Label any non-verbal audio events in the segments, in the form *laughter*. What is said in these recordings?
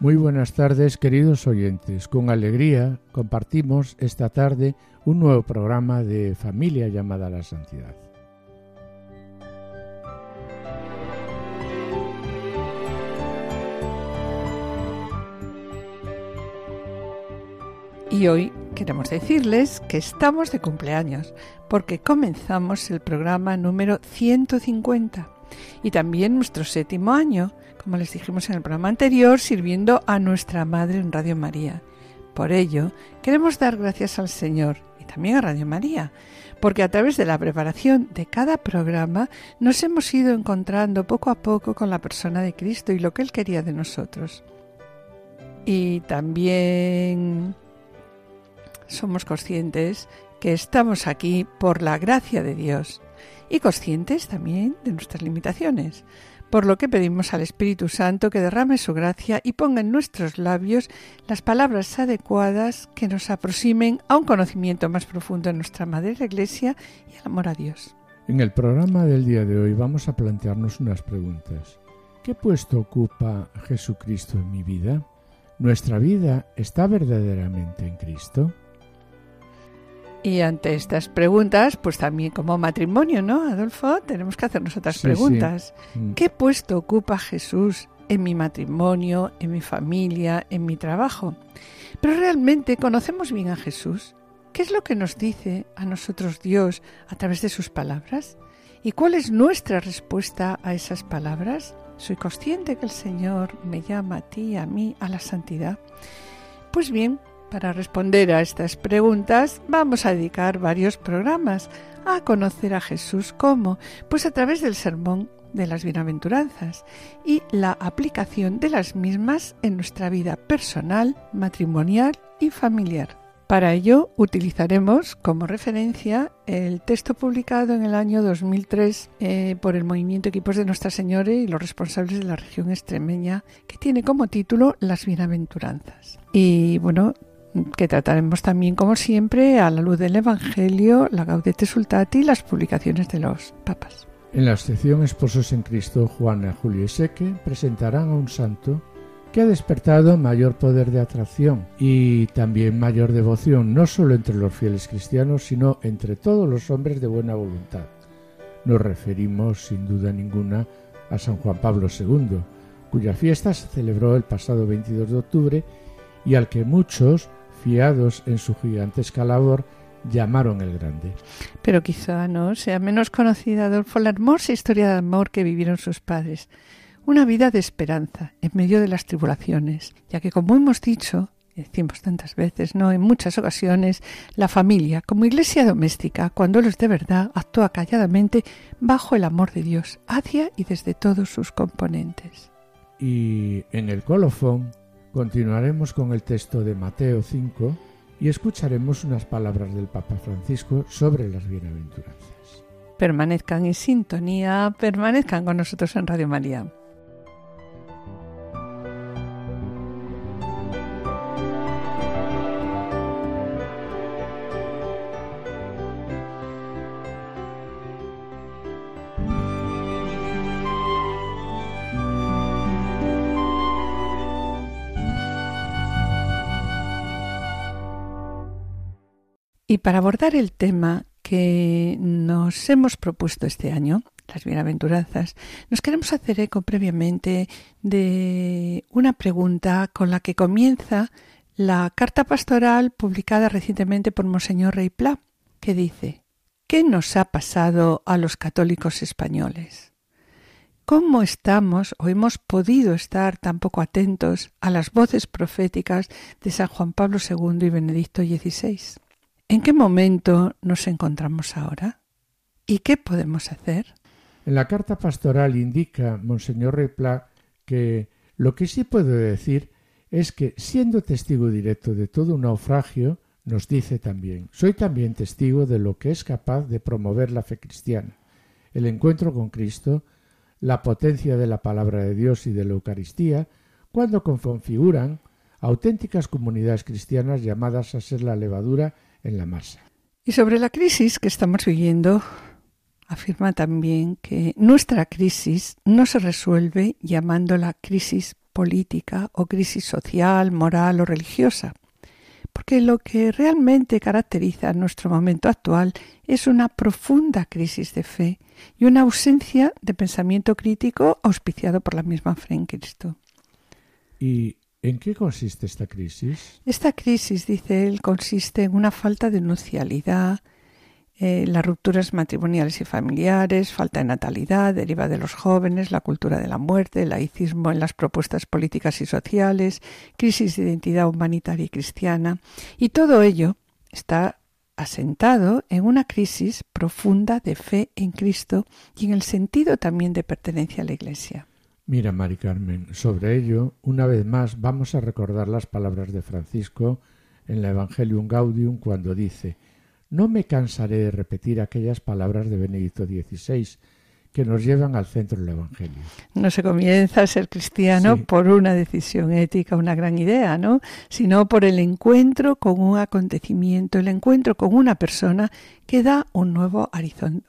Muy buenas tardes, queridos oyentes. Con alegría compartimos esta tarde un nuevo programa de Familia llamada a la Santidad. Y hoy queremos decirles que estamos de cumpleaños, porque comenzamos el programa número 150 y también nuestro séptimo año, como les dijimos en el programa anterior, sirviendo a nuestra Madre en Radio María. Por ello, queremos dar gracias al Señor y también a Radio María, porque a través de la preparación de cada programa nos hemos ido encontrando poco a poco con la persona de Cristo y lo que Él quería de nosotros. Y también somos conscientes que estamos aquí por la gracia de Dios y conscientes también de nuestras limitaciones, por lo que pedimos al Espíritu Santo que derrame su gracia y ponga en nuestros labios las palabras adecuadas que nos aproximen a un conocimiento más profundo de nuestra Madre la Iglesia y al amor a Dios. En el programa del día de hoy vamos a plantearnos unas preguntas. ¿Qué puesto ocupa Jesucristo en mi vida? ¿Nuestra vida está verdaderamente en Cristo? Y ante estas preguntas, pues también como matrimonio, ¿no, Adolfo? Tenemos que hacernos otras preguntas. Mm. ¿Qué puesto ocupa Jesús en mi matrimonio, en mi familia, en mi trabajo? Pero realmente conocemos bien a Jesús. ¿Qué es lo que nos dice a nosotros Dios a través de sus palabras? ¿Y cuál es nuestra respuesta a esas palabras? ¿Soy consciente que el Señor me llama a ti, a mí, a la santidad? Pues bien, para responder a estas preguntas vamos a dedicar varios programas a conocer a Jesús cómo, pues a través del sermón de las bienaventuranzas y la aplicación de las mismas en nuestra vida personal, matrimonial y familiar. Para ello utilizaremos como referencia el texto publicado en el año 2003 eh, por el Movimiento Equipos de Nuestra Señora y los responsables de la región extremeña, que tiene como título Las Bienaventuranzas. Y bueno, que trataremos también, como siempre, a la luz del Evangelio, la Gaudete Sultati y las publicaciones de los papas. En la sección Esposos en Cristo, Juana, Julio y Seque presentarán a un santo que ha despertado mayor poder de atracción y también mayor devoción, no solo entre los fieles cristianos, sino entre todos los hombres de buena voluntad. Nos referimos, sin duda ninguna, a San Juan Pablo II, cuya fiesta se celebró el pasado 22 de octubre y al que muchos fiados en su gigantesca labor, llamaron el Grande. Pero quizá no sea menos conocida, Adolfo, la hermosa historia de amor que vivieron sus padres. Una vida de esperanza en medio de las tribulaciones, ya que, como hemos dicho, decimos tantas veces, ¿no? En muchas ocasiones, la familia, como iglesia doméstica, cuando los de verdad, actúa calladamente bajo el amor de Dios, hacia y desde todos sus componentes. Y en el colofón Continuaremos con el texto de Mateo 5 y escucharemos unas palabras del Papa Francisco sobre las bienaventuranzas. Permanezcan en sintonía, permanezcan con nosotros en Radio María. Y para abordar el tema que nos hemos propuesto este año, las bienaventuranzas, nos queremos hacer eco previamente de una pregunta con la que comienza la carta pastoral publicada recientemente por Monseñor Rey Pla, que dice ¿Qué nos ha pasado a los católicos españoles? ¿Cómo estamos o hemos podido estar tan poco atentos a las voces proféticas de San Juan Pablo II y Benedicto XVI? ¿En qué momento nos encontramos ahora? ¿Y qué podemos hacer? En la carta pastoral indica Monseñor Repla que lo que sí puedo decir es que, siendo testigo directo de todo un naufragio, Nos dice también, soy también testigo de lo que es capaz de promover la fe cristiana, el encuentro con Cristo, la potencia de la palabra de Dios y de la Eucaristía, cuando configuran auténticas comunidades cristianas llamadas a ser la levadura en la masa. Y sobre la crisis que estamos viviendo, afirma también que nuestra crisis no se resuelve llamándola crisis política o crisis social, moral o religiosa, porque lo que realmente caracteriza nuestro momento actual es una profunda crisis de fe y una ausencia de pensamiento crítico auspiciado por la misma fe en Cristo. ¿Y en qué consiste esta crisis? Esta crisis, dice él, consiste en una falta de nucialidad, eh, las rupturas matrimoniales y familiares, falta de natalidad, deriva de los jóvenes, la cultura de la muerte, el laicismo en las propuestas políticas y sociales, crisis de identidad humanitaria y cristiana, y todo ello está asentado en una crisis profunda de fe en Cristo y en el sentido también de pertenencia a la Iglesia. Mira, Mari Carmen, sobre ello, una vez más vamos a recordar las palabras de Francisco en la Evangelium Gaudium cuando dice no me cansaré de repetir aquellas palabras de Benedicto XVI que nos llevan al centro del Evangelio. No se comienza a ser cristiano por una decisión ética, una gran idea, ¿no? Sino por el encuentro con un acontecimiento, el encuentro con una persona que da un nuevo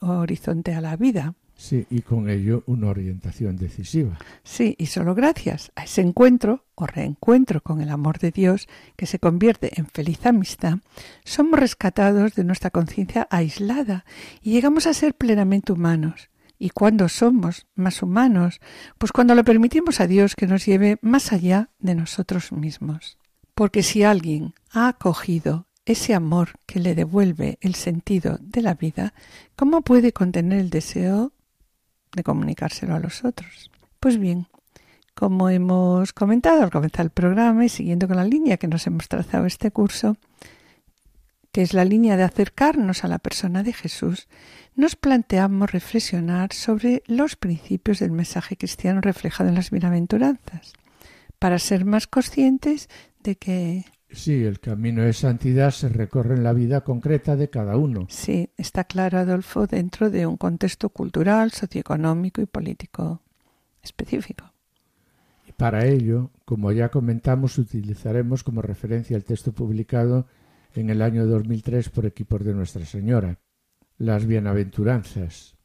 horizonte a la vida. Sí, y con ello una orientación decisiva. Sí, y solo gracias a ese encuentro o reencuentro con el amor de Dios, que se convierte en feliz amistad, somos rescatados de nuestra conciencia aislada y llegamos a ser plenamente humanos. ¿Y cuándo somos más humanos? Pues cuando le permitimos a Dios que nos lleve más allá de nosotros mismos. Porque si alguien ha acogido ese amor que le devuelve el sentido de la vida, ¿cómo puede contener el deseo de comunicárselo a los otros. Pues bien, como hemos comentado al comenzar el programa y siguiendo con la línea que nos hemos trazado este curso, que es la línea de acercarnos a la persona de Jesús, nos planteamos reflexionar sobre los principios del mensaje cristiano reflejado en las bienaventuranzas, para ser más conscientes de que Sí, el camino de santidad se recorre en la vida concreta de cada uno. Sí, está claro, Adolfo, dentro de un contexto cultural, socioeconómico y político específico. Y para ello, como ya comentamos, utilizaremos como referencia el texto publicado en el año 2003 por equipos de Nuestra Señora, las Bienaventuranzas,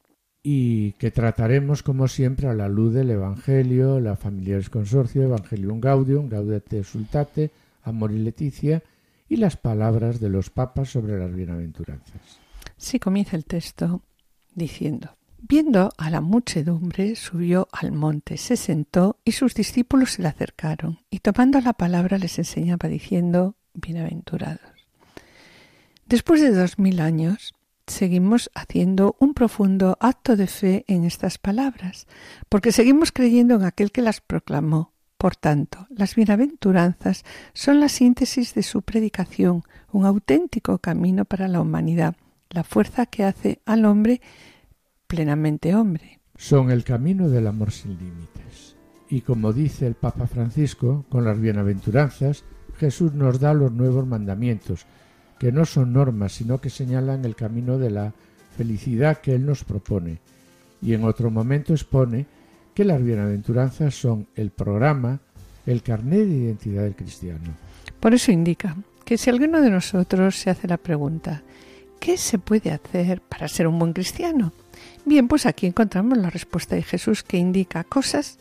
y que trataremos como siempre a la luz del Evangelio, la Familiares Consorcio, Evangelium Gaudium, Gaudete Sultate, Amor y Leticia y las palabras de los papas sobre las bienaventuranzas. Sí, comienza el texto diciendo, Viendo a la muchedumbre, subió al monte, se sentó y sus discípulos se le acercaron, y tomando la palabra les enseñaba diciendo, Bienaventurados. Después de dos mil años, seguimos haciendo un profundo acto de fe en estas palabras, porque seguimos creyendo en aquel que las proclamó, por tanto, las bienaventuranzas son la síntesis de su predicación, un auténtico camino para la humanidad, la fuerza que hace al hombre plenamente hombre. Son el camino del amor sin límites. Y como dice el Papa Francisco, con las bienaventuranzas, Jesús nos da los nuevos mandamientos, que no son normas, sino que señalan el camino de la felicidad que Él nos propone. Y en otro momento expone que las bienaventuranzas son el programa, el carnet de identidad del cristiano. Por eso indica que si alguno de nosotros se hace la pregunta, ¿qué se puede hacer para ser un buen cristiano? Bien, pues aquí encontramos la respuesta de Jesús que indica cosas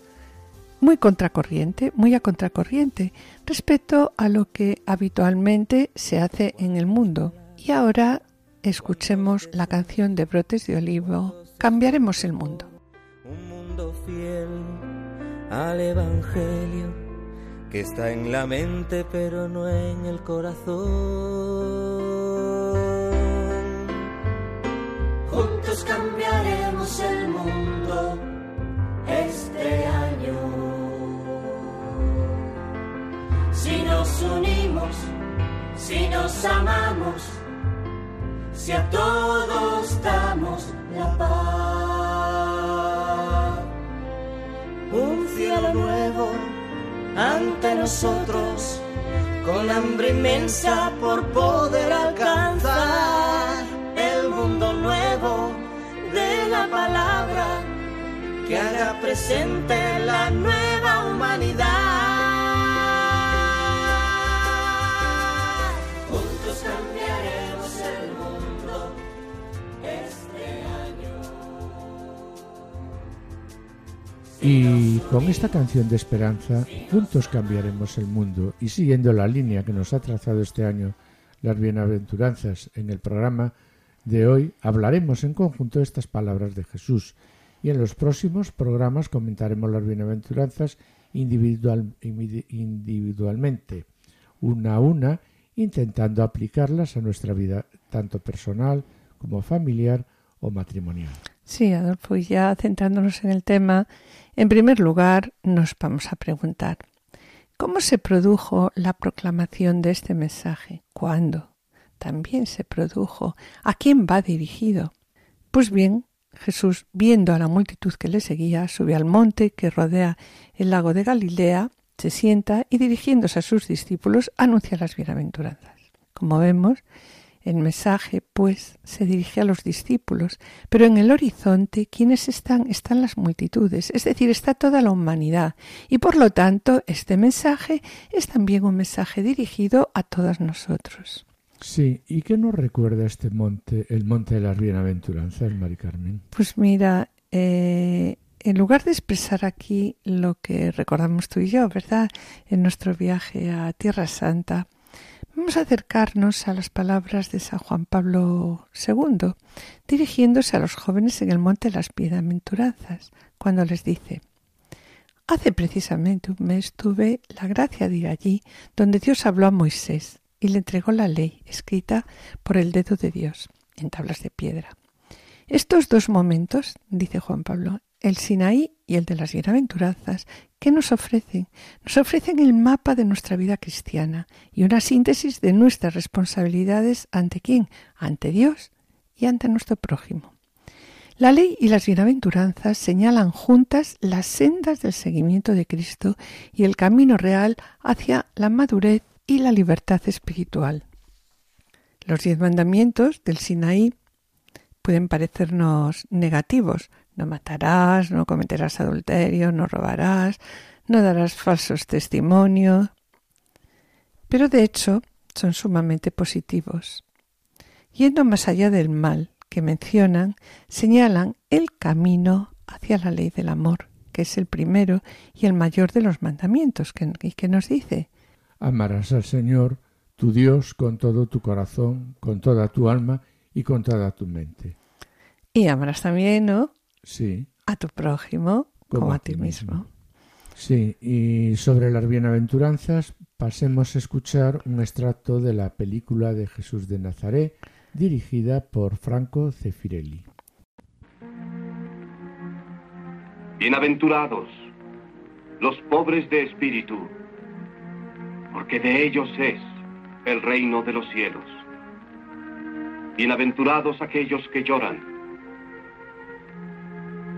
muy contracorriente, muy a contracorriente respecto a lo que habitualmente se hace en el mundo. Y ahora escuchemos la canción de Brotes de Olivo, Cambiaremos el mundo al Evangelio que está en la mente pero no en el corazón. Juntos cambiaremos el mundo este año. Si nos unimos, si nos amamos, si a todos damos la paz nuevo ante nosotros, con hambre inmensa por poder alcanzar el mundo nuevo de la palabra que haga presente la nueva humanidad. Y con esta canción de esperanza, juntos cambiaremos el mundo y siguiendo la línea que nos ha trazado este año las bienaventuranzas en el programa de hoy, hablaremos en conjunto estas palabras de Jesús y en los próximos programas comentaremos las bienaventuranzas individual, individualmente, una a una, intentando aplicarlas a nuestra vida tanto personal como familiar o matrimonial. Sí, Adolfo, y ya centrándonos en el tema, en primer lugar nos vamos a preguntar, ¿cómo se produjo la proclamación de este mensaje? ¿Cuándo? También se produjo. ¿A quién va dirigido? Pues bien, Jesús, viendo a la multitud que le seguía, sube al monte que rodea el lago de Galilea, se sienta y dirigiéndose a sus discípulos anuncia las bienaventuranzas. Como vemos, el mensaje, pues, se dirige a los discípulos, pero en el horizonte, quienes están? Están las multitudes, es decir, está toda la humanidad, y por lo tanto, este mensaje es también un mensaje dirigido a todos nosotros. Sí, ¿y qué nos recuerda este monte, el monte de las bienaventuranzas, Mari Carmen? Pues mira, eh, en lugar de expresar aquí lo que recordamos tú y yo, ¿verdad? En nuestro viaje a Tierra Santa, Vamos a acercarnos a las palabras de San Juan Pablo II, dirigiéndose a los jóvenes en el Monte de las Bienaventuranzas, cuando les dice Hace precisamente un mes tuve la gracia de ir allí donde Dios habló a Moisés y le entregó la ley escrita por el dedo de Dios en tablas de piedra. Estos dos momentos, dice Juan Pablo, el Sinaí y el de las bienaventuranzas, ¿qué nos ofrecen? Nos ofrecen el mapa de nuestra vida cristiana y una síntesis de nuestras responsabilidades ante quién? Ante Dios y ante nuestro prójimo. La ley y las bienaventuranzas señalan juntas las sendas del seguimiento de Cristo y el camino real hacia la madurez y la libertad espiritual. Los diez mandamientos del Sinaí pueden parecernos negativos, no matarás, no cometerás adulterio, no robarás, no darás falsos testimonios. Pero de hecho son sumamente positivos. Yendo más allá del mal que mencionan, señalan el camino hacia la ley del amor, que es el primero y el mayor de los mandamientos, que, que nos dice. Amarás al Señor, tu Dios, con todo tu corazón, con toda tu alma y con toda tu mente. Y amarás también, ¿no? Sí. A tu prójimo como, a ti mismo. Sí, y sobre las bienaventuranzas pasemos a escuchar un extracto de la película de Jesús de Nazaret dirigida por Franco Cefirelli. Bienaventurados los pobres de espíritu, porque de ellos es el reino de los cielos. Bienaventurados aquellos que lloran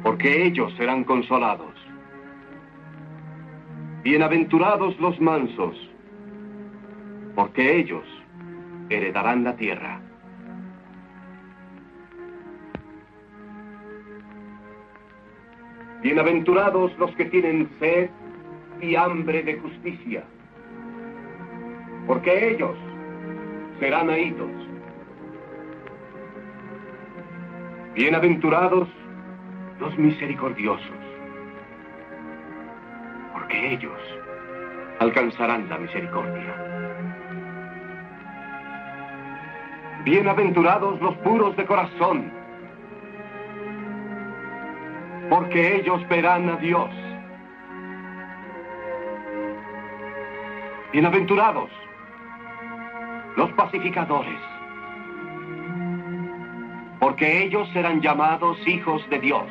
porque ellos serán consolados. Bienaventurados los mansos, porque ellos heredarán la tierra. Bienaventurados los que tienen sed y hambre de justicia, porque ellos serán oídos. Bienaventurados los misericordiosos, porque ellos alcanzarán la misericordia. Bienaventurados los puros de corazón, porque ellos verán a Dios. Bienaventurados los pacificadores, porque ellos serán llamados hijos de Dios.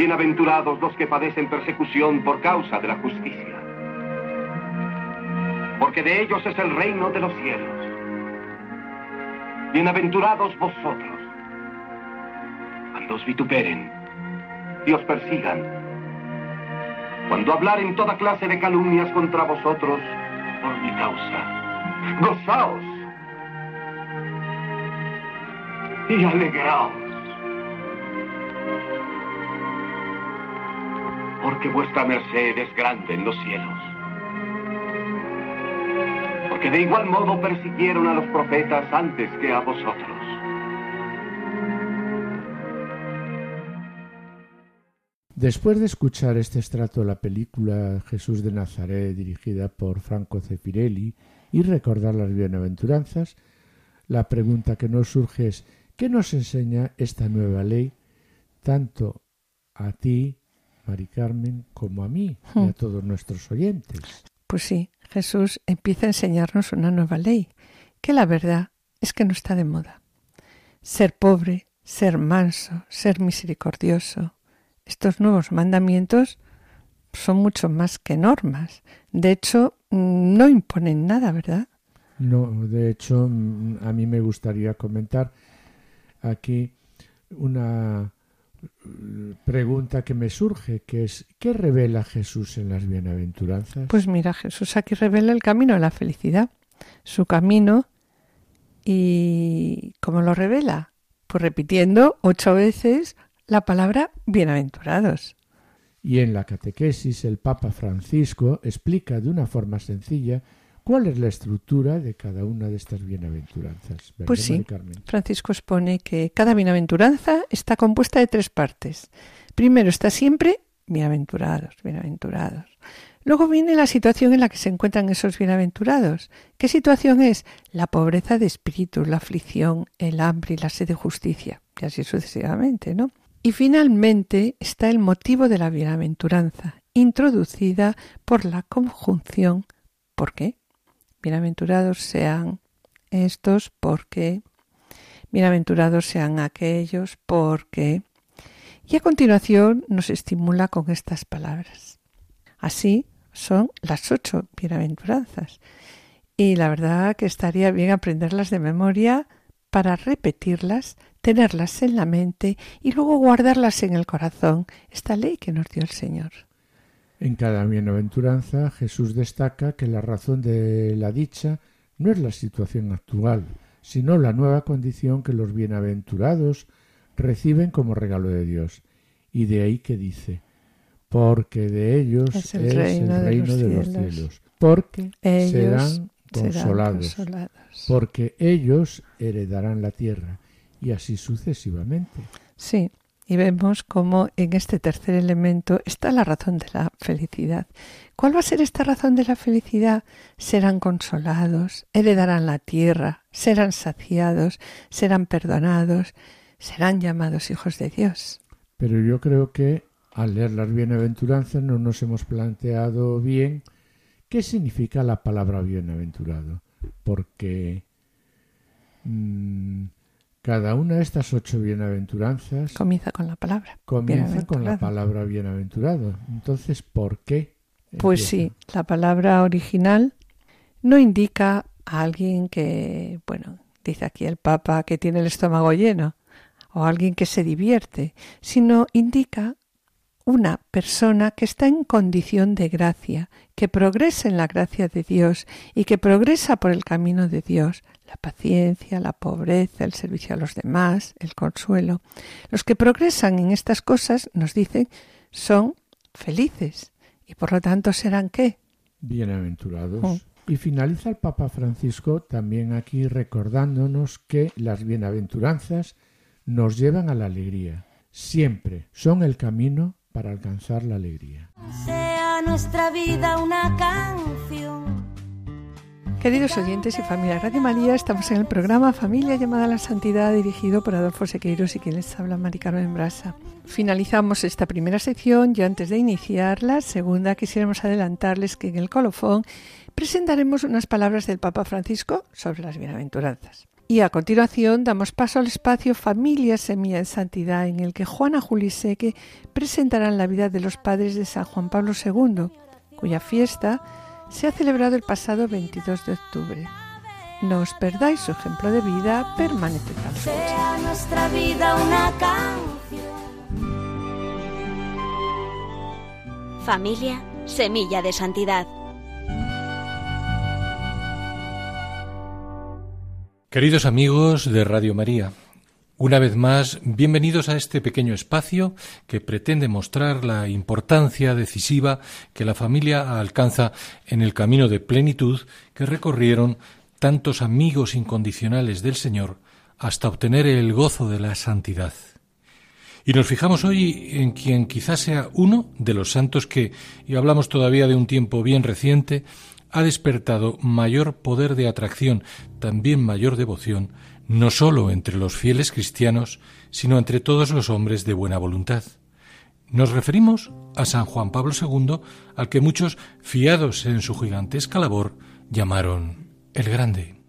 Bienaventurados los que padecen persecución por causa de la justicia, porque de ellos es el reino de los cielos. Bienaventurados vosotros, cuando os vituperen y os persigan cuando hablaren toda clase de calumnias contra vosotros por mi causa. Gozaos y alegraos. Porque vuestra merced es grande en los cielos. Porque de igual modo persiguieron a los profetas antes que a vosotros. Después de escuchar este estrato de la película Jesús de Nazaret dirigida por Franco Cefirelli y recordar las bienaventuranzas, la pregunta que nos surge es ¿qué nos enseña esta nueva ley tanto a ti, Mari Carmen, como a mí y a hmm. todos nuestros oyentes? Pues sí, Jesús empieza a enseñarnos una nueva ley, que la verdad es que no está de moda. Ser pobre, ser manso, ser misericordioso, estos nuevos mandamientos son mucho más que normas. De hecho, no imponen nada, ¿verdad? No, de hecho, a mí me gustaría comentar aquí una pregunta que me surge, que es, ¿qué revela Jesús en las bienaventuranzas? Pues mira, Jesús aquí revela el camino a la felicidad, su camino, y ¿cómo lo revela? Pues repitiendo ocho veces la palabra bienaventurados. Y en la catequesis el Papa Francisco explica de una forma sencilla cuál es la estructura de cada una de estas bienaventuranzas. Pues sí, Francisco expone que cada bienaventuranza está compuesta de tres partes. Primero está siempre bienaventurados, bienaventurados. Luego viene la situación en la que se encuentran esos bienaventurados. ¿Qué situación es? La pobreza de espíritu, la aflicción, el hambre y la sed de justicia. Y así sucesivamente, ¿no? Y finalmente está el motivo de la bienaventuranza, introducida por la conjunción ¿por qué? Bienaventurados sean estos porque, bienaventurados sean aquellos porque, y a continuación nos estimula con estas palabras. Así son las ocho bienaventuranzas. Y la verdad que estaría bien aprenderlas de memoria para repetirlas tenerlas en la mente y luego guardarlas en el corazón, esta ley que nos dio el Señor. En cada bienaventuranza Jesús destaca que la razón de la dicha no es la situación actual, sino la nueva condición que los bienaventurados reciben como regalo de Dios. Y de ahí que dice, porque de ellos es el, reino, de, los, cielos, porque serán consolados, porque ellos heredarán la tierra y así sucesivamente. Sí, y vemos cómo en este tercer elemento está la razón de la felicidad. ¿Cuál va a ser esta razón de la felicidad? Serán consolados, heredarán la tierra, serán saciados, serán perdonados, serán llamados hijos de Dios. Pero yo creo que al leer las bienaventuranzas no nos hemos planteado bien qué significa la palabra bienaventurado, porque mm, cada una de estas ocho bienaventuranzas comienza con la palabra. Comienza con la palabra bienaventurado. Entonces, ¿por qué? Pues sí, la palabra original no indica a alguien que, bueno, dice aquí el Papa que tiene el estómago lleno, o alguien que se divierte, sino indica una persona que está en condición de gracia, que progresa en la gracia de Dios y que progresa por el camino de Dios, la paciencia, la pobreza, el servicio a los demás, el consuelo. Los que progresan en estas cosas, nos dicen, son felices y por lo tanto serán qué? Bienaventurados. Oh. Y finaliza el Papa Francisco también aquí recordándonos que las bienaventuranzas nos llevan a la alegría. Siempre son el camino para alcanzar la alegría. Sea nuestra vida una canción Queridos oyentes y familia Radio María, estamos en el programa Familia llamada a la Santidad dirigido por Adolfo Sequeiros y quien les habla Mari Carmen Brasa. Finalizamos esta primera sección y antes de iniciar la segunda quisiéramos adelantarles que en el colofón presentaremos unas palabras del Papa Francisco sobre las bienaventuranzas. Y a continuación damos paso al espacio Familia Semilla en Santidad en el que Juana Juliseque presentarán la vida de los padres de San Juan Pablo II, cuya fiesta se ha celebrado el pasado 22 de octubre. No os perdáis su ejemplo de vida, permanece tan Sea nuestra vida una canción. Familia, semilla de santidad. Queridos amigos de Radio María, una vez más, bienvenidos a este pequeño espacio que pretende mostrar la importancia decisiva que la familia alcanza en el camino de plenitud que recorrieron tantos amigos incondicionales del Señor hasta obtener el gozo de la santidad. Y nos fijamos hoy en quien quizás sea uno de los santos que, y hablamos todavía de un tiempo bien reciente, ha despertado mayor poder de atracción, también mayor devoción, no sólo entre los fieles cristianos, sino entre todos los hombres de buena voluntad. Nos referimos a San Juan Pablo II, al que muchos, fiados en su gigantesca labor, llamaron el Grande.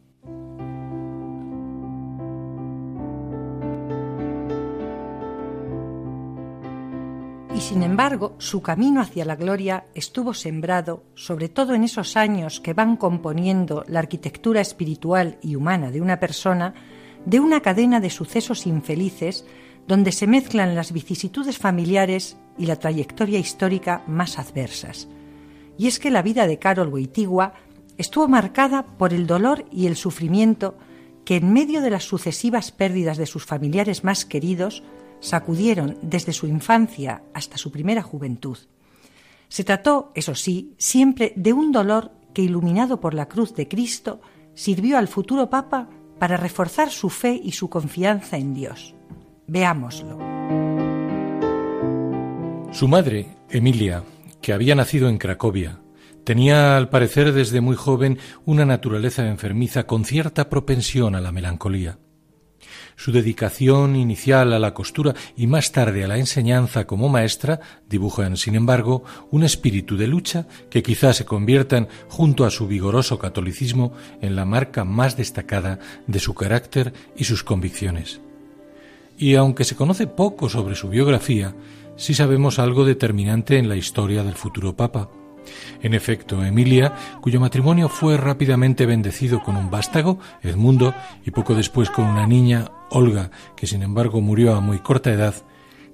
Sin embargo, su camino hacia la gloria estuvo sembrado, sobre todo en esos años que van componiendo la arquitectura espiritual y humana de una persona, de una cadena de sucesos infelices donde se mezclan las vicisitudes familiares y la trayectoria histórica más adversas. Y es que la vida de Carol Wojtyła estuvo marcada por el dolor y el sufrimiento que en medio de las sucesivas pérdidas de sus familiares más queridos sacudieron desde su infancia hasta su primera juventud. Se trató, eso sí, siempre de un dolor que, iluminado por la cruz de Cristo, sirvió al futuro Papa para reforzar su fe y su confianza en Dios. Veámoslo. Su madre, Emilia, que había nacido en Cracovia, tenía al parecer desde muy joven una naturaleza enfermiza con cierta propensión a la melancolía. Su dedicación inicial a la costura y más tarde a la enseñanza como maestra dibujan, sin embargo, un espíritu de lucha que quizás se conviertan, junto a su vigoroso catolicismo, en la marca más destacada de su carácter y sus convicciones. Y aunque se conoce poco sobre su biografía, sí sabemos algo determinante en la historia del futuro Papa. En efecto, Emilia, cuyo matrimonio fue rápidamente bendecido con un vástago, Edmundo, y poco después con una niña, Olga, que sin embargo murió a muy corta edad,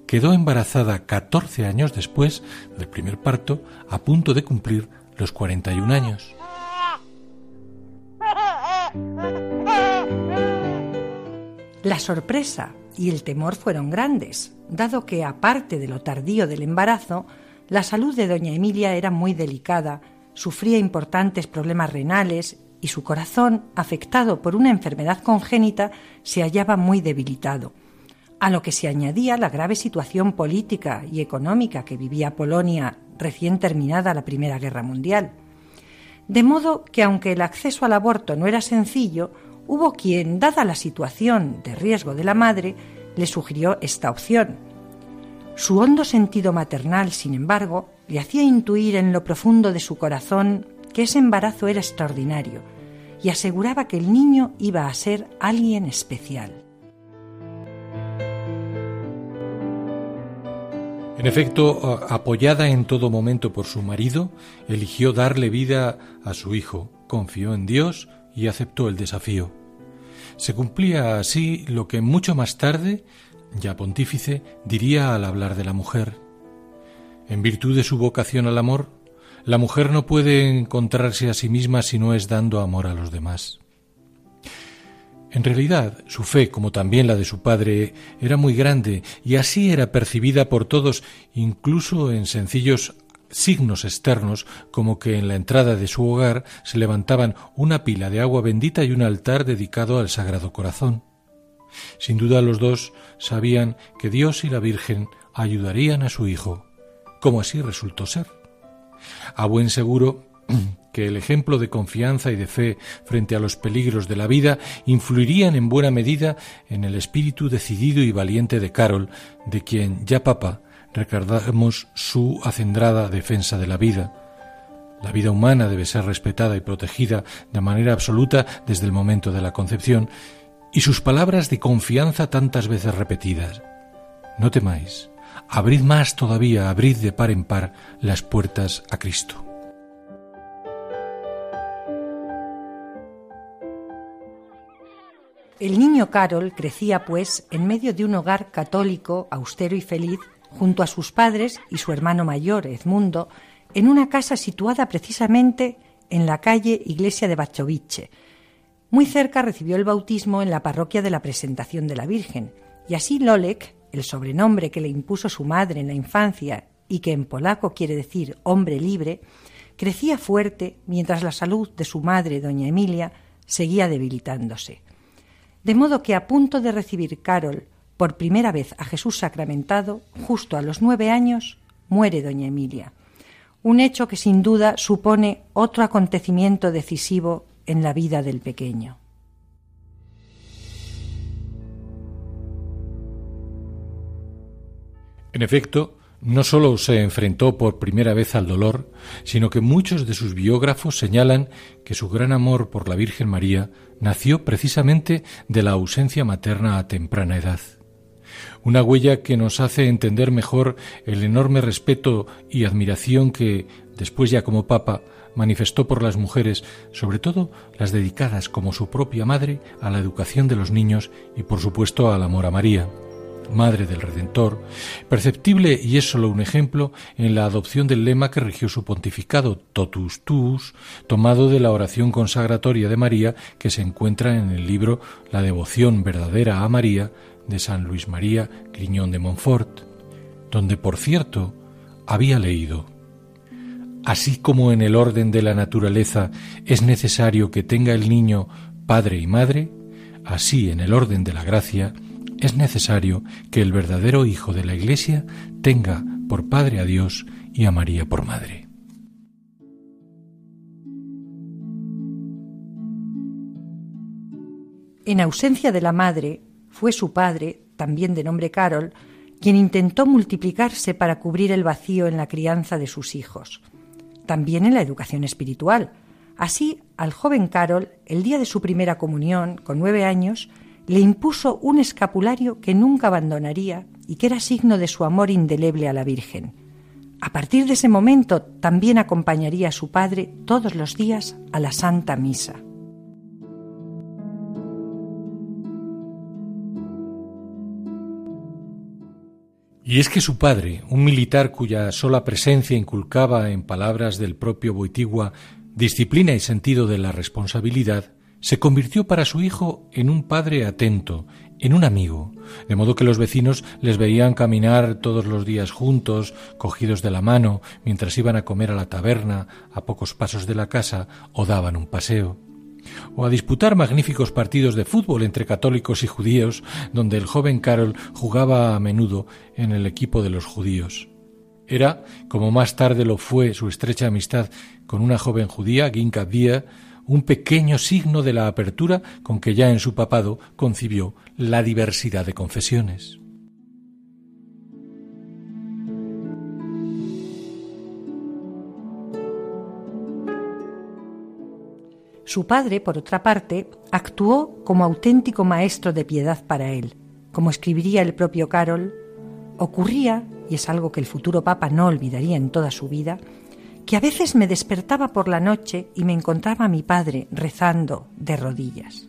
quedó embarazada 14 años después del primer parto, a punto de cumplir los 41 años. La sorpresa y el temor fueron grandes, dado que, aparte de lo tardío del embarazo, la salud de doña Emilia era muy delicada, sufría importantes problemas renales y su corazón, afectado por una enfermedad congénita, se hallaba muy debilitado, a lo que se añadía la grave situación política y económica que vivía Polonia recién terminada la Primera Guerra Mundial. De modo que aunque el acceso al aborto no era sencillo, hubo quien, dada la situación de riesgo de la madre, le sugirió esta opción, su hondo sentido maternal, sin embargo, le hacía intuir en lo profundo de su corazón que ese embarazo era extraordinario y aseguraba que el niño iba a ser alguien especial. En efecto, apoyada en todo momento por su marido, eligió darle vida a su hijo, confió en Dios y aceptó el desafío. Se cumplía así lo que mucho más tarde ya pontífice, diría al hablar de la mujer. En virtud de su vocación al amor, la mujer no puede encontrarse a sí misma si no es dando amor a los demás. En realidad, su fe, como también la de su padre, era muy grande y así era percibida por todos, incluso en sencillos signos externos, como que en la entrada de su hogar se levantaban una pila de agua bendita y un altar dedicado al Sagrado Corazón. Sin duda los dos sabían que Dios y la Virgen ayudarían a su hijo, como así resultó ser. A buen seguro *clears throat* que el ejemplo de confianza y de fe frente a los peligros de la vida influirían en buena medida en el espíritu decidido y valiente de Carol, de quien ya papa recordamos su acendrada defensa de la vida. La vida humana debe ser respetada y protegida de manera absoluta desde el momento de la concepción, y sus palabras de confianza tantas veces repetidas. No temáis, abrid más todavía, abrid de par en par las puertas a Cristo. El niño Carol crecía, pues, en medio de un hogar católico, austero y feliz, junto a sus padres y su hermano mayor, Edmundo, en una casa situada precisamente en la calle Iglesia de Bachoviche. Muy cerca recibió el bautismo en la parroquia de la Presentación de la Virgen, y así Lolek, el sobrenombre que le impuso su madre en la infancia y que en polaco quiere decir hombre libre, crecía fuerte mientras la salud de su madre, doña Emilia, seguía debilitándose. De modo que a punto de recibir Carol por primera vez a Jesús sacramentado, justo a los nueve años, muere doña Emilia. Un hecho que sin duda supone otro acontecimiento decisivo en la vida del pequeño. En efecto, no sólo se enfrentó por primera vez al dolor, sino que muchos de sus biógrafos señalan que su gran amor por la Virgen María nació precisamente de la ausencia materna a temprana edad una huella que nos hace entender mejor el enorme respeto y admiración que, después ya como Papa, manifestó por las mujeres, sobre todo las dedicadas como su propia madre a la educación de los niños y por supuesto al amor a María, Madre del Redentor, perceptible y es solo un ejemplo en la adopción del lema que rigió su pontificado, totus tuus, tomado de la oración consagratoria de María que se encuentra en el libro La devoción verdadera a María de San Luis María Griñón de Montfort, donde, por cierto, había leído Así como en el orden de la naturaleza es necesario que tenga el niño padre y madre, así en el orden de la gracia es necesario que el verdadero Hijo de la Iglesia tenga por Padre a Dios y a María por Madre. En ausencia de la madre, fue su padre, también de nombre Carol, quien intentó multiplicarse para cubrir el vacío en la crianza de sus hijos, también en la educación espiritual. Así, al joven Carol, el día de su primera comunión, con nueve años, le impuso un escapulario que nunca abandonaría y que era signo de su amor indeleble a la Virgen. A partir de ese momento también acompañaría a su padre todos los días a la Santa Misa. Y es que su padre, un militar cuya sola presencia inculcaba en palabras del propio Boitigua disciplina y sentido de la responsabilidad, se convirtió para su hijo en un padre atento, en un amigo, de modo que los vecinos les veían caminar todos los días juntos, cogidos de la mano, mientras iban a comer a la taberna, a pocos pasos de la casa, o daban un paseo o a disputar magníficos partidos de fútbol entre católicos y judíos, donde el joven Carol jugaba a menudo en el equipo de los judíos. Era, como más tarde lo fue su estrecha amistad con una joven judía, Ginka Bia, un pequeño signo de la apertura con que ya en su papado concibió la diversidad de confesiones. Su padre, por otra parte, actuó como auténtico maestro de piedad para él. Como escribiría el propio Carol, ocurría, y es algo que el futuro Papa no olvidaría en toda su vida, que a veces me despertaba por la noche y me encontraba a mi padre rezando de rodillas.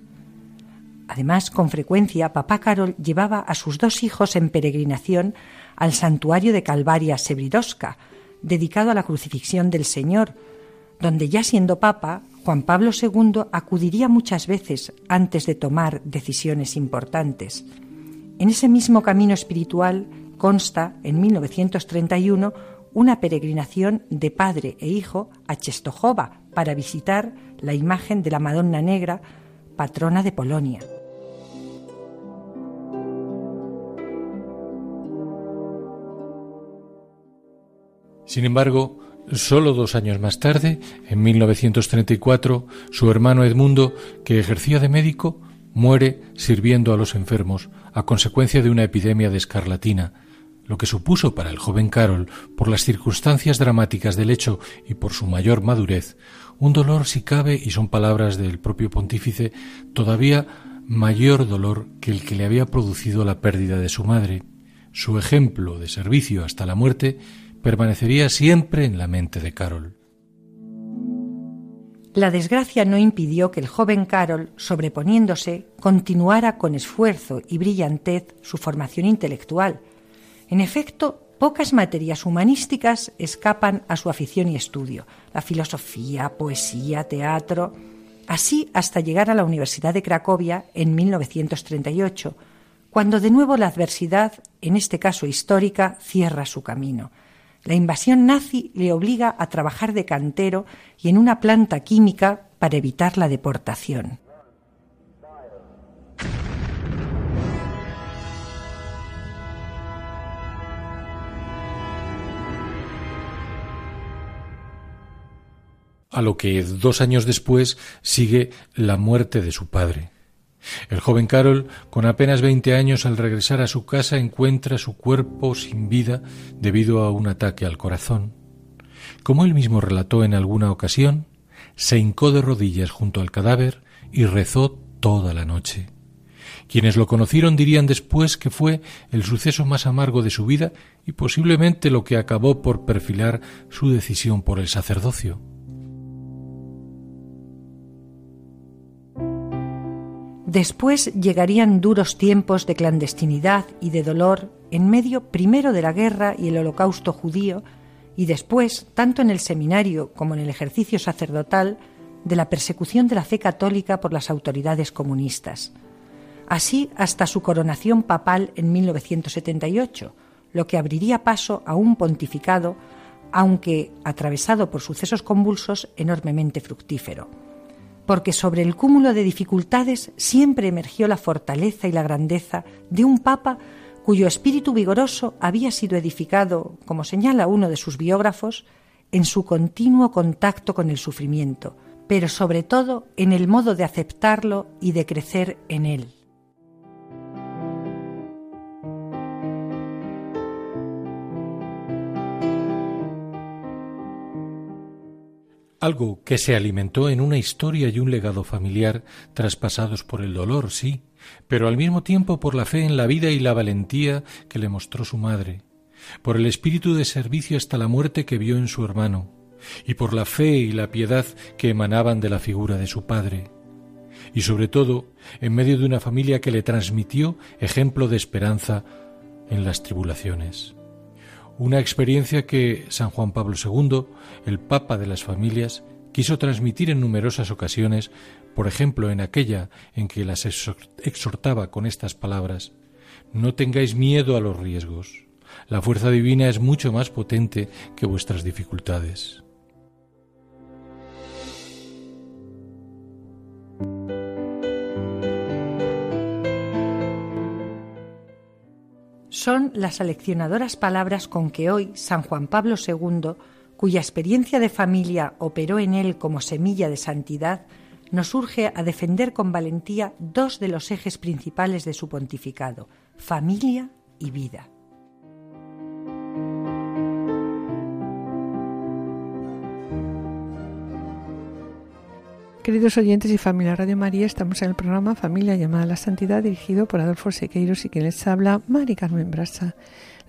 Además, con frecuencia, papá Carol llevaba a sus dos hijos en peregrinación al santuario de Calvaria Sebridosca, dedicado a la crucifixión del Señor, donde ya siendo papa Juan Pablo II acudiría muchas veces antes de tomar decisiones importantes. En ese mismo camino espiritual consta, en 1931, una peregrinación de padre e hijo a Czestochowa para visitar la imagen de la Madonna Negra, patrona de Polonia. Sin embargo, Solo dos años más tarde, en 1934, su hermano Edmundo, que ejercía de médico, muere sirviendo a los enfermos a consecuencia de una epidemia de escarlatina, lo que supuso para el joven Carol, por las circunstancias dramáticas del hecho y por su mayor madurez, un dolor si cabe, y son palabras del propio pontífice, todavía mayor dolor que el que le había producido la pérdida de su madre. Su ejemplo de servicio hasta la muerte permanecería siempre en la mente de Carol. La desgracia no impidió que el joven Carol, sobreponiéndose, continuara con esfuerzo y brillantez su formación intelectual. En efecto, Pocas materias humanísticas escapan a su afición y estudio, la filosofía, poesía, teatro, así hasta llegar a la Universidad de Cracovia en 1938, cuando de nuevo la adversidad, en este caso histórica, cierra su camino. La invasión nazi le obliga a trabajar de cantero y en una planta química para evitar la deportación. a lo que dos años después sigue la muerte de su padre. El joven Carol, con apenas veinte años, al regresar a su casa encuentra su cuerpo sin vida debido a un ataque al corazón. Como él mismo relató en alguna ocasión, se hincó de rodillas junto al cadáver y rezó toda la noche. Quienes lo conocieron dirían después que fue el suceso más amargo de su vida y posiblemente lo que acabó por perfilar su decisión por el sacerdocio. Después llegarían duros tiempos de clandestinidad y de dolor en medio primero de la guerra y el holocausto judío y después, tanto en el seminario como en el ejercicio sacerdotal, de la persecución de la fe católica por las autoridades comunistas. Así hasta su coronación papal en 1978, lo que abriría paso a un pontificado, aunque atravesado por sucesos convulsos, enormemente fructífero porque sobre el cúmulo de dificultades siempre emergió la fortaleza y la grandeza de un papa cuyo espíritu vigoroso había sido edificado, como señala uno de sus biógrafos, en su continuo contacto con el sufrimiento, pero sobre todo en el modo de aceptarlo y de crecer en él. Algo que se alimentó en una historia y un legado familiar traspasados por el dolor, sí, pero al mismo tiempo por la fe en la vida y la valentía que le mostró su madre, por el espíritu de servicio hasta la muerte que vio en su hermano, y por la fe y la piedad que emanaban de la figura de su padre, y sobre todo en medio de una familia que le transmitió ejemplo de esperanza en las tribulaciones. Una experiencia que San Juan Pablo II, el Papa de las Familias, quiso transmitir en numerosas ocasiones, por ejemplo en aquella en que las exhortaba con estas palabras No tengáis miedo a los riesgos. La fuerza divina es mucho más potente que vuestras dificultades. Son las aleccionadoras palabras con que hoy San Juan Pablo II, cuya experiencia de familia operó en él como semilla de santidad, nos urge a defender con valentía dos de los ejes principales de su pontificado, familia y vida. Queridos oyentes y familia Radio María, estamos en el programa Familia llamada a la Santidad dirigido por Adolfo Sequeiros y quien les habla, Mari Carmen Brasa.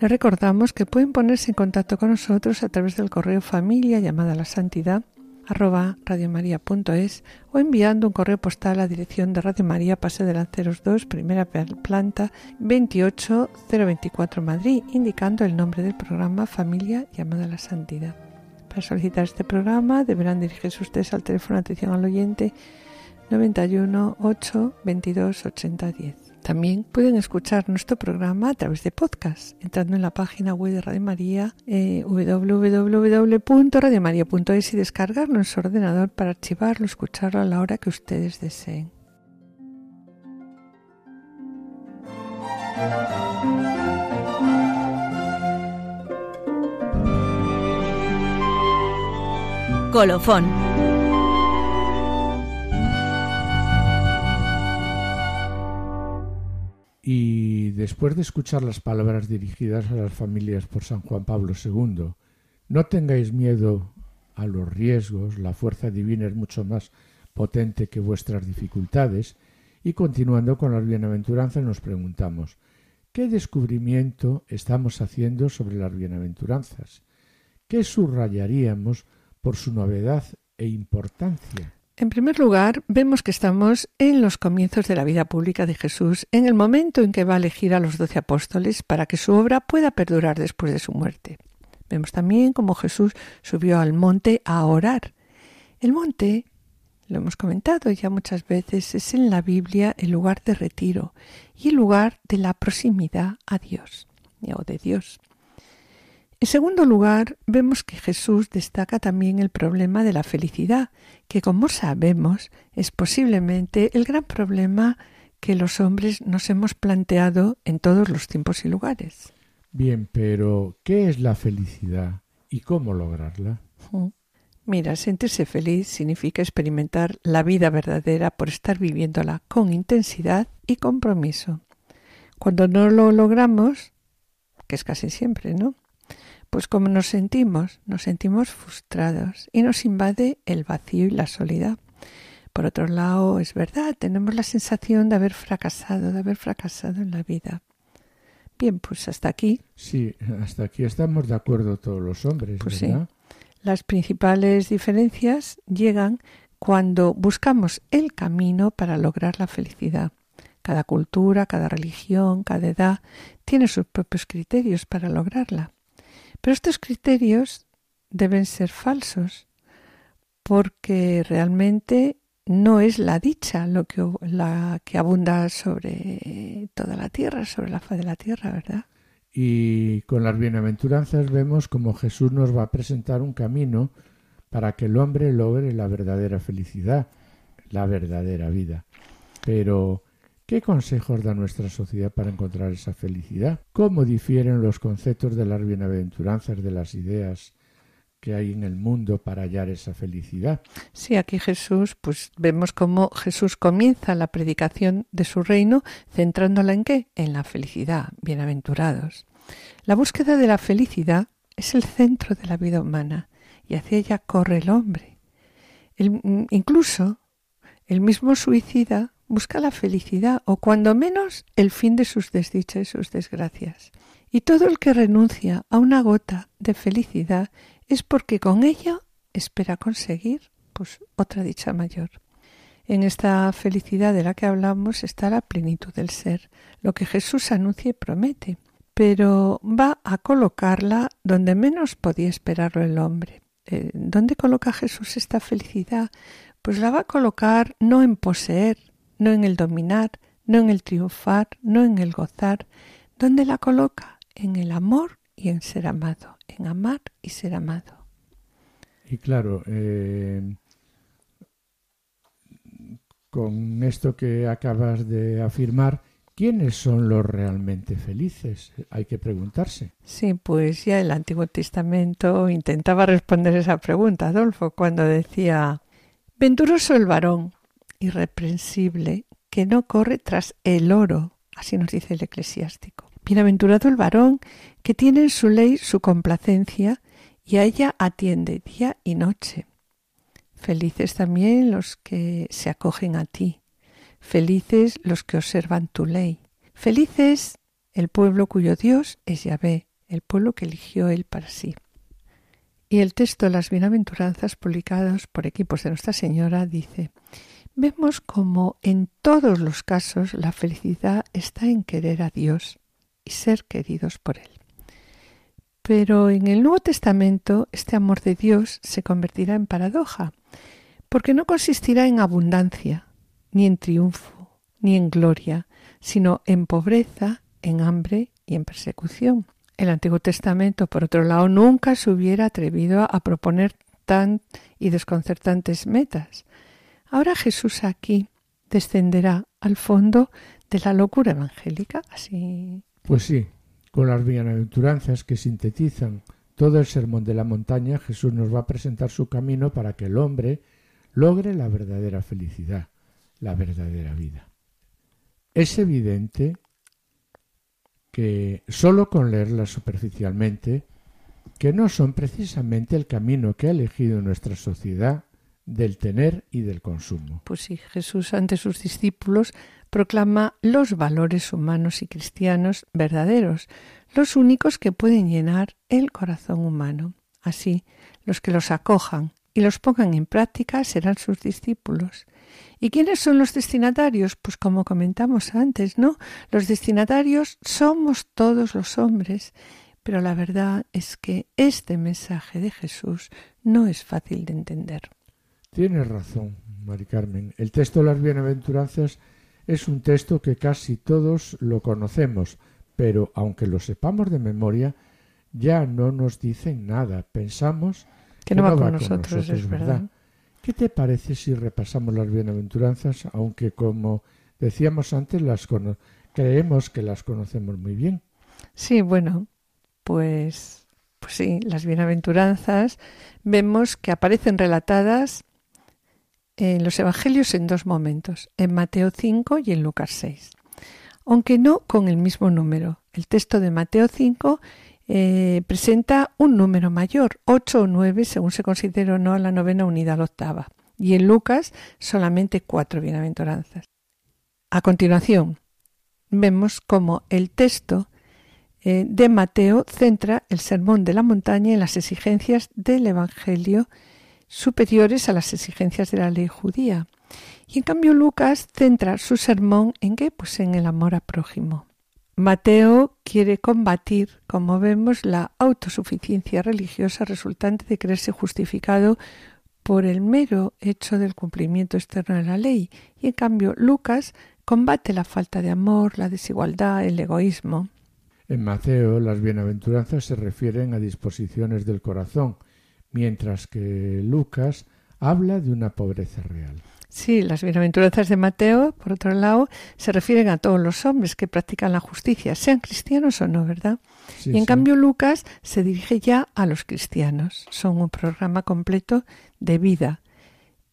Les recordamos que pueden ponerse en contacto con nosotros a través del correo familia llamada a la santidad arroba radiomaria.es o enviando un correo postal a la dirección de Radio María, Pase de Lanceros 2, primera planta 28024 Madrid, indicando el nombre del programa Familia llamada a la Santidad. Para solicitar este programa deberán dirigirse ustedes al teléfono de atención al oyente 91 8 22 80 10. También pueden escuchar nuestro programa a través de podcast, entrando en la página web de Radio María eh, www.radiomaria.es y descargarlo en su ordenador para archivarlo, escucharlo a la hora que ustedes deseen. Colofón. Y después de escuchar las palabras dirigidas a las familias por San Juan Pablo II, no tengáis miedo a los riesgos, la fuerza divina es mucho más potente que vuestras dificultades, y continuando con las bienaventuranzas nos preguntamos, ¿qué descubrimiento estamos haciendo sobre las bienaventuranzas? ¿Qué subrayaríamos por su novedad e importancia. En primer lugar, vemos que estamos en los comienzos de la vida pública de Jesús, en el momento en que va a elegir a los doce apóstoles para que su obra pueda perdurar después de su muerte. Vemos también cómo Jesús subió al monte a orar. El monte, lo hemos comentado ya muchas veces, es en la Biblia el lugar de retiro y el lugar de la proximidad a Dios o de Dios. En segundo lugar, vemos que Jesús destaca también el problema de la felicidad, que como sabemos es posiblemente el gran problema que los hombres nos hemos planteado en todos los tiempos y lugares. Bien, pero ¿qué es la felicidad y cómo lograrla? Mira, sentirse feliz significa experimentar la vida verdadera por estar viviéndola con intensidad y compromiso. Cuando no lo logramos, que es casi siempre, ¿no? Pues como nos sentimos, nos sentimos frustrados y nos invade el vacío y la soledad. Por otro lado, es verdad, tenemos la sensación de haber fracasado, de haber fracasado en la vida. Bien, pues hasta aquí. Sí, hasta aquí estamos de acuerdo todos los hombres, pues ¿verdad? Sí. Las principales diferencias llegan cuando buscamos el camino para lograr la felicidad. Cada cultura, cada religión, cada edad tiene sus propios criterios para lograrla. Pero estos criterios deben ser falsos porque realmente no es la dicha lo que, la que abunda sobre toda la tierra, sobre la faz de la tierra, ¿verdad? Y con las bienaventuranzas vemos como Jesús nos va a presentar un camino para que el hombre logre la verdadera felicidad, la verdadera vida. Pero ¿Qué consejos da nuestra sociedad para encontrar esa felicidad? ¿Cómo difieren los conceptos de las bienaventuranzas de las ideas que hay en el mundo para hallar esa felicidad? Sí, aquí Jesús, pues vemos cómo Jesús comienza la predicación de su reino centrándola en qué? En la felicidad, bienaventurados. La búsqueda de la felicidad es el centro de la vida humana y hacia ella corre el hombre. El, incluso el mismo suicida busca la felicidad o cuando menos el fin de sus desdichas y sus desgracias. Y todo el que renuncia a una gota de felicidad es porque con ello espera conseguir pues otra dicha mayor. En esta felicidad de la que hablamos está la plenitud del ser, lo que Jesús anuncia y promete, pero va a colocarla donde menos podía esperarlo el hombre. Eh, ¿Dónde coloca Jesús esta felicidad? Pues la va a colocar no en poseer, no en el dominar, no en el triunfar, no en el gozar. ¿Dónde la coloca? En el amor y en ser amado, en amar y ser amado. Y claro, eh, con esto que acabas de afirmar, ¿quiénes son los realmente felices? Hay que preguntarse. Sí, pues ya el Antiguo Testamento intentaba responder esa pregunta, Adolfo, cuando decía, venturoso el varón irreprensible que no corre tras el oro, así nos dice el eclesiástico. Bienaventurado el varón que tiene en su ley su complacencia y a ella atiende día y noche. Felices también los que se acogen a ti, felices los que observan tu ley, felices el pueblo cuyo Dios es Yahvé, el pueblo que eligió él para sí. Y el texto de las bienaventuranzas publicados por equipos de Nuestra Señora dice vemos como en todos los casos la felicidad está en querer a Dios y ser queridos por Él. Pero en el Nuevo Testamento este amor de Dios se convertirá en paradoja, porque no consistirá en abundancia, ni en triunfo, ni en gloria, sino en pobreza, en hambre y en persecución. El Antiguo Testamento, por otro lado, nunca se hubiera atrevido a proponer tan y desconcertantes metas, Ahora Jesús aquí descenderá al fondo de la locura evangélica, así. Pues sí, con las bienaventuranzas que sintetizan todo el sermón de la montaña, Jesús nos va a presentar su camino para que el hombre logre la verdadera felicidad, la verdadera vida. Es evidente que sólo con leerlas superficialmente, que no son precisamente el camino que ha elegido nuestra sociedad del tener y del consumo. Pues sí, Jesús ante sus discípulos proclama los valores humanos y cristianos verdaderos, los únicos que pueden llenar el corazón humano. Así, los que los acojan y los pongan en práctica serán sus discípulos. ¿Y quiénes son los destinatarios? Pues como comentamos antes, ¿no? Los destinatarios somos todos los hombres, pero la verdad es que este mensaje de Jesús no es fácil de entender. Tienes razón, Mari Carmen. El texto de las bienaventuranzas es un texto que casi todos lo conocemos, pero aunque lo sepamos de memoria, ya no nos dicen nada. Pensamos que no, va, con, nosotros, es verdad. ¿Qué te parece si repasamos las bienaventuranzas, aunque como decíamos antes, las creemos que las conocemos muy bien? Sí, bueno, pues, pues sí, las bienaventuranzas vemos que aparecen relatadas en los evangelios en dos momentos, en Mateo 5 y en Lucas 6, aunque no con el mismo número. El texto de Mateo 5 eh, presenta un número mayor, ocho o nueve, según se considera o no la novena unida a la octava, y en Lucas solamente cuatro bienaventuranzas. A continuación, vemos cómo el texto eh, de Mateo centra el sermón de la montaña en las exigencias del Evangelio superiores a las exigencias de la ley judía. Y en cambio Lucas centra su sermón en qué? Pues en el amor a prójimo. Mateo quiere combatir, como vemos, la autosuficiencia religiosa resultante de creerse justificado por el mero hecho del cumplimiento externo de la ley, y en cambio Lucas combate la falta de amor, la desigualdad, el egoísmo. En Mateo las bienaventuranzas se refieren a disposiciones del corazón, mientras que Lucas habla de una pobreza real. Sí, las bienaventuranzas de Mateo, por otro lado, se refieren a todos los hombres que practican la justicia, sean cristianos o no, ¿verdad? y en cambio Lucas se dirige ya a los cristianos. Son un programa completo de vida,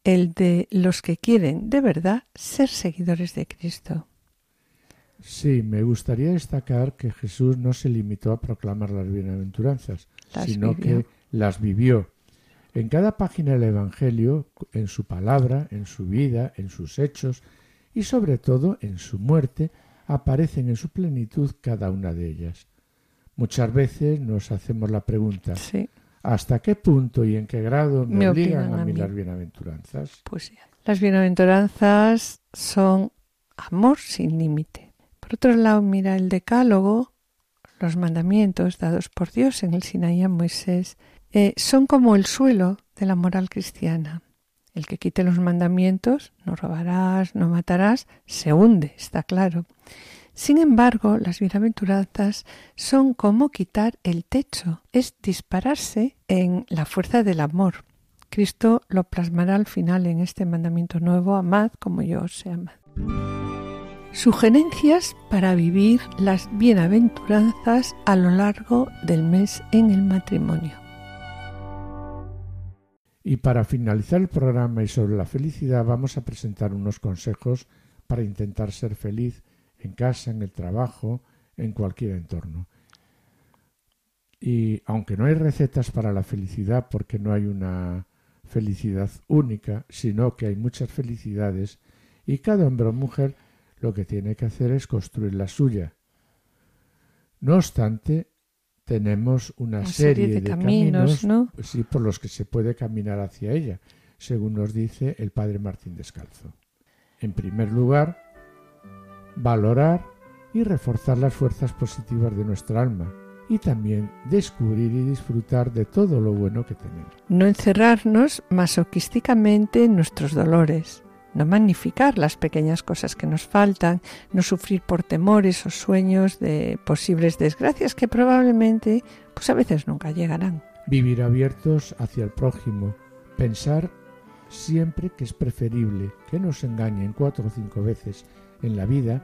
el de los que quieren de verdad ser seguidores de Cristo. Sí, me gustaría destacar que Jesús no se limitó a proclamar las bienaventuranzas, sino que las vivió en cada página del Evangelio, en su palabra, en su vida, en sus hechos y sobre todo en su muerte, aparecen en su plenitud cada una de ellas. Muchas veces nos hacemos la pregunta, ¿hasta qué punto y en qué grado me, obligan a, mí las bienaventuranzas? Pues sí. Las bienaventuranzas son amor sin límite. Por otro lado, mira el decálogo, los mandamientos dados por Dios en el Sinaí a Moisés, eh, son como el suelo de la moral cristiana. El que quite los mandamientos, no robarás, no matarás, se hunde, está claro. Sin embargo, las bienaventuranzas son como quitar el techo, es dispararse en la fuerza del amor. Cristo lo plasmará al final en este mandamiento nuevo, amad como yo os he amado. Sugerencias para vivir las bienaventuranzas a lo largo del mes en el matrimonio. Y para finalizar el programa y sobre la felicidad vamos a presentar unos consejos para intentar ser feliz en casa, en el trabajo, en cualquier entorno. Y aunque no hay recetas para la felicidad porque no hay una felicidad única, sino que hay muchas felicidades y cada hombre o mujer lo que tiene que hacer es construir la suya. No obstante, tenemos una, serie, de, caminos, por los que se puede caminar hacia ella, según nos dice el padre Martín Descalzo. En primer lugar, valorar y reforzar las fuerzas positivas de nuestra alma y también descubrir y disfrutar de todo lo bueno que tenemos. No encerrarnos masoquísticamente en nuestros dolores, no magnificar las pequeñas cosas que nos faltan, no sufrir por temores o sueños de posibles desgracias que probablemente, pues a veces nunca llegarán. Vivir abiertos hacia el prójimo, pensar siempre que es preferible que nos engañen cuatro o cinco veces en la vida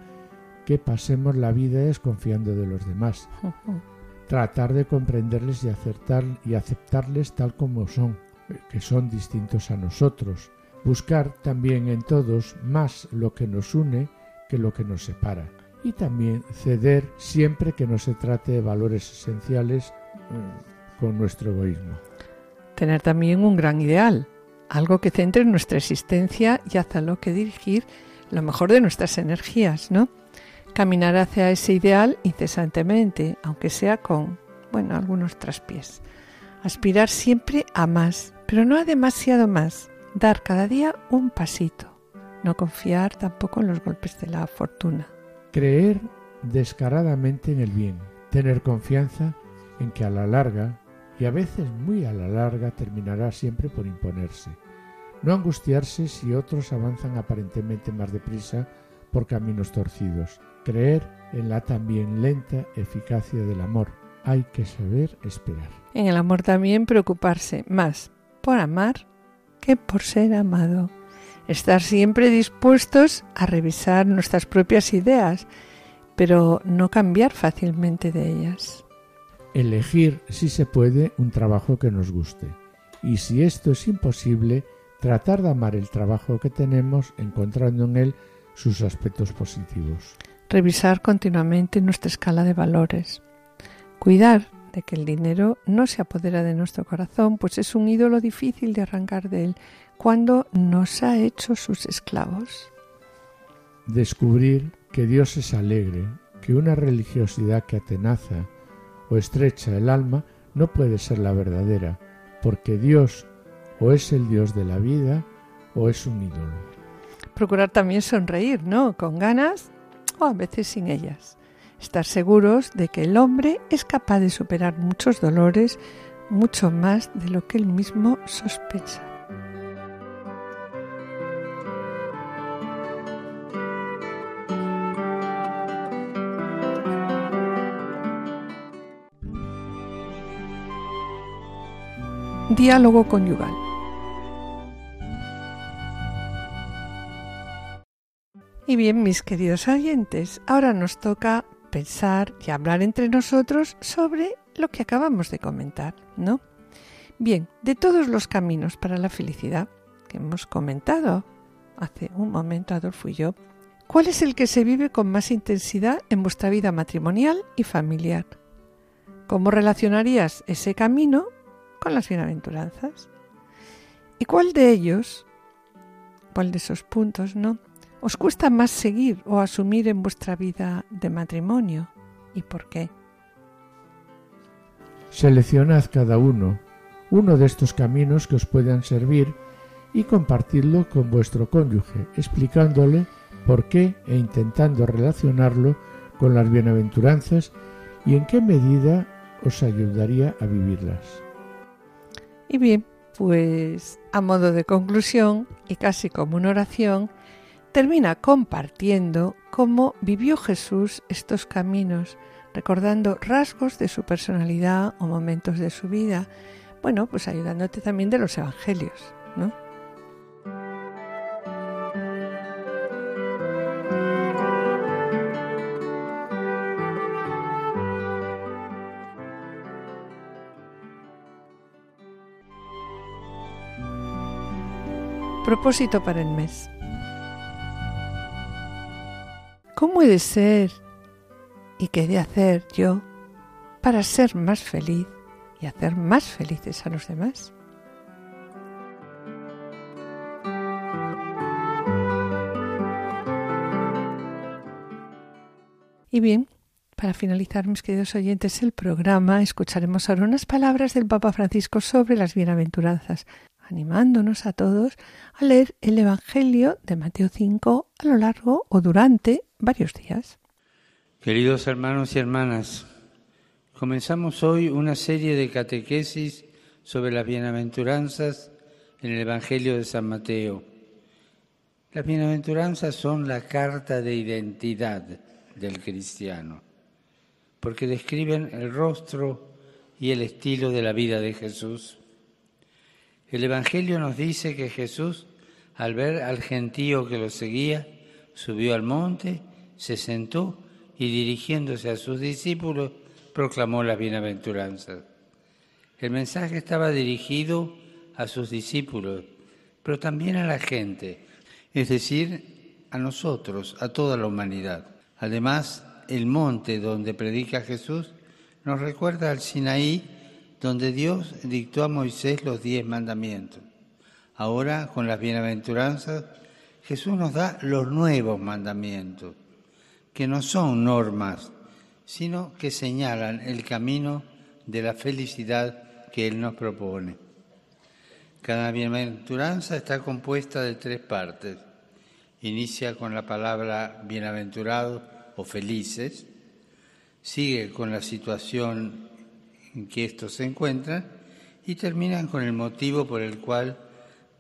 que pasemos la vida desconfiando de los demás. *laughs* Tratar de comprenderles y acertar y aceptarles tal como son, que son distintos a nosotros buscar también en todos más lo que nos une que lo que nos separa y también ceder siempre que no se trate de valores esenciales mm, con nuestro egoísmo. Tener también un gran ideal, algo que centre nuestra existencia y hacia lo que dirigir lo mejor de nuestras energías, ¿no? Caminar hacia ese ideal incesantemente, aunque sea con, bueno, algunos traspiés. Aspirar siempre a más, pero no demasiado más, dar cada día un pasito, no confiar tampoco en los golpes de la fortuna. Creer descaradamente en el bien, tener confianza en que a la larga, y a veces muy a la larga, terminará siempre por imponerse. No angustiarse si otros avanzan aparentemente más deprisa por caminos torcidos. Creer en la también lenta eficacia del amor. Hay que saber esperar. En el amor también preocuparse más por amar que por ser amado. Estar siempre dispuestos a revisar nuestras propias ideas, pero no cambiar fácilmente de ellas. Elegir, si se puede, un trabajo que nos guste. Y si esto es imposible, tratar de amar el trabajo que tenemos encontrando en él sus aspectos positivos. Revisar continuamente nuestra escala de valores. Cuidar de que el dinero no se apodera de nuestro corazón, pues es un ídolo difícil de arrancar de él cuando nos ha hecho sus esclavos. Descubrir que Dios es alegre, que una religiosidad que atenaza o estrecha el alma no puede ser la verdadera, porque Dios o es el Dios de la vida o es un ídolo. Procurar también sonreír, ¿no? Con ganas o a veces sin ellas estar seguros de que el hombre es capaz de superar muchos dolores mucho más de lo que él mismo sospecha. Diálogo conyugal. Y bien, mis queridos oyentes, ahora nos toca pensar y hablar entre nosotros sobre lo que acabamos de comentar, ¿no? Bien, de todos los caminos para la felicidad que hemos comentado hace un momento Adolfo y yo, ¿cuál es el que se vive con más intensidad en vuestra vida matrimonial y familiar? ¿Cómo relacionarías ese camino con las bienaventuranzas? ¿Y cuál de ellos, cuál de esos puntos, no? Os cuesta más seguir o asumir en vuestra vida de matrimonio y por qué? Seleccionad cada uno uno de estos caminos que os puedan servir y compartidlo con vuestro cónyuge, explicándole por qué e intentando relacionarlo con las bienaventuranzas y en qué medida os ayudaría a vivirlas. Y bien, pues a modo de conclusión y casi como una oración, termina compartiendo cómo vivió Jesús estos caminos, recordando rasgos de su personalidad o momentos de su vida, bueno, pues ayudándote también de los evangelios, ¿no? Propósito para el mes. ¿Cómo he de ser y qué he de hacer yo para ser más feliz y hacer más felices a los demás? Y bien, para finalizar, mis queridos oyentes, el programa, escucharemos ahora unas palabras del Papa Francisco sobre las bienaventuranzas, animándonos a todos a leer el Evangelio de Mateo 5 a lo largo o durante varios días. Queridos hermanos y hermanas, comenzamos hoy una serie de catequesis sobre las bienaventuranzas en el Evangelio de San Mateo. Las bienaventuranzas son la carta de identidad del cristiano, porque describen el rostro y el estilo de la vida de Jesús. El Evangelio nos dice que Jesús, al ver al gentío que lo seguía, subió al monte, se sentó y dirigiéndose a sus discípulos, proclamó las bienaventuranzas. El mensaje estaba dirigido a sus discípulos, pero también a la gente, es decir, a nosotros, a toda la humanidad. Además, el monte donde predica Jesús nos recuerda al Sinaí donde Dios dictó a Moisés los diez mandamientos. Ahora, con las bienaventuranzas, Jesús nos da los nuevos mandamientos, que no son normas, sino que señalan el camino de la felicidad que Él nos propone. Cada bienaventuranza está compuesta de tres partes. Inicia con la palabra bienaventurados o felices, sigue con la situación en que estos se encuentran y terminan con el motivo por el cual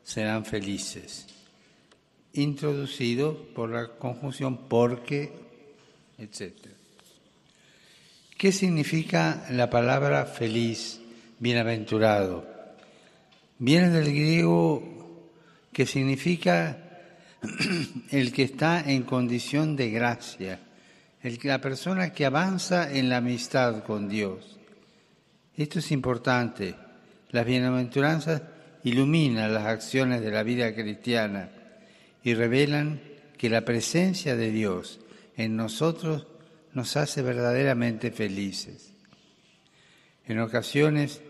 serán felices, introducido por la conjunción porque, etc. ¿Qué significa la palabra feliz, bienaventurado? Viene del griego que significa *clears throat* el que está en condición de gracia, el, la persona que avanza en la amistad con Dios. Esto es importante. Las bienaventuranzas iluminan las acciones de la vida cristiana y revelan que la presencia de Dios en nosotros nos hace verdaderamente felices. En ocasiones,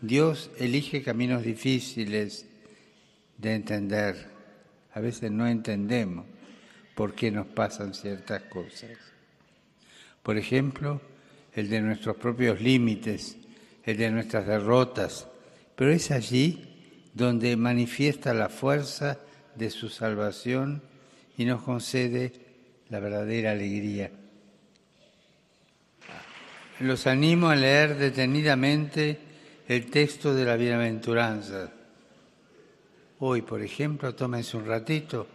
Dios elige caminos difíciles de entender. A veces no entendemos por qué nos pasan ciertas cosas. Por ejemplo, el de nuestros propios límites, el de nuestras derrotas, pero es allí donde manifiesta la fuerza de su salvación y nos concede la verdadera alegría. Los animo a leer detenidamente el texto de la bienaventuranza. Hoy, por ejemplo, tómense un ratito,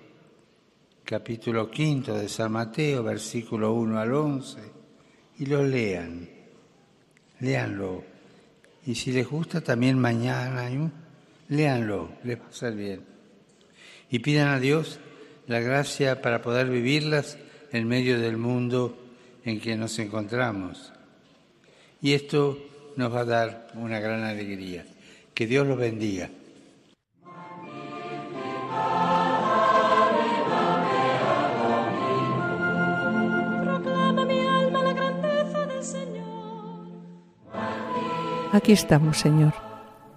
capítulo quinto de San Mateo, versículo 1 al 11, y lo lean. Léanlo. Y si les gusta también mañana, léanlo, les va a ser bien. Y pidan a Dios la gracia para poder vivirlas en medio del mundo en que nos encontramos. Y esto nos va a dar una gran alegría. Que Dios los bendiga. Aquí estamos, Señor.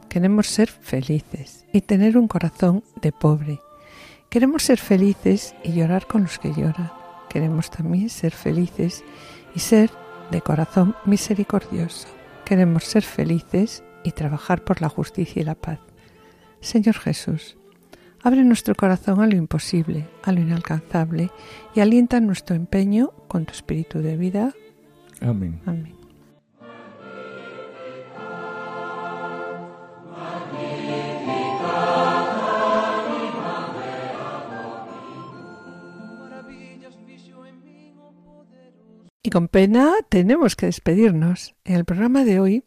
Queremos ser felices y tener un corazón de pobre. Queremos ser felices y llorar con los que lloran. Queremos también ser felices y ser de corazón misericordioso. Queremos ser felices y trabajar por la justicia y la paz. Señor Jesús, abre nuestro corazón a lo imposible, a lo inalcanzable y alienta nuestro empeño con tu espíritu de vida. Amén. Amén. Y con pena tenemos que despedirnos. En el programa de hoy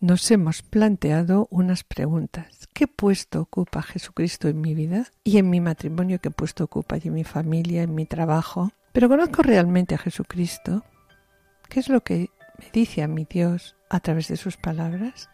nos hemos planteado unas preguntas. ¿Qué puesto ocupa Jesucristo en mi vida y en mi matrimonio? ¿Qué puesto ocupa y en mi familia, en mi trabajo? Pero conozco realmente a Jesucristo. ¿Qué es lo que me dice a mi Dios a través de sus palabras?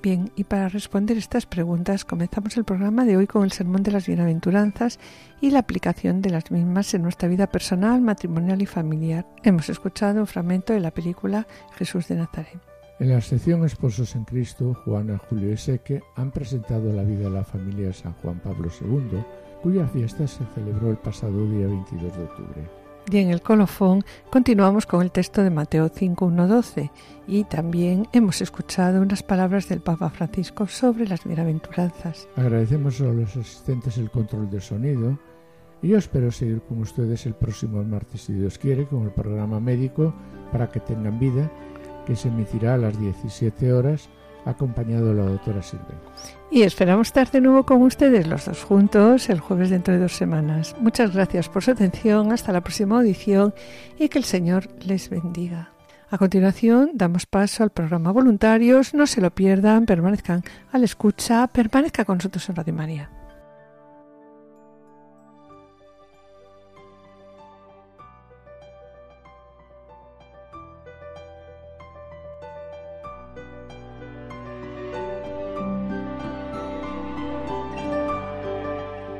Bien, y para responder estas preguntas comenzamos el programa de hoy con el Sermón de las Bienaventuranzas y la aplicación de las mismas en nuestra vida personal, matrimonial y familiar. Hemos escuchado un fragmento de la película Jesús de Nazaret. En la sección Esposos en Cristo, Juana, Julio y Seque han presentado la vida de la familia San Juan Pablo II, cuya fiesta se celebró el pasado día 22 de octubre. Y en el colofón continuamos con el texto de Mateo 5.1.12 y también hemos escuchado unas palabras del Papa Francisco sobre las bienaventuranzas. Agradecemos a los asistentes el control del sonido. Y yo espero seguir con ustedes el próximo martes, si Dios quiere, con el programa médico para que tengan vida, que se emitirá a las 17 horas acompañado de la doctora Silvia. Y esperamos estar de nuevo con ustedes los dos juntos el jueves dentro de dos semanas. Muchas gracias por su atención, hasta la próxima audición y que el Señor les bendiga. A continuación damos paso al programa Voluntarios, no se lo pierdan, permanezcan a la escucha, permanezca con nosotros en Radio María.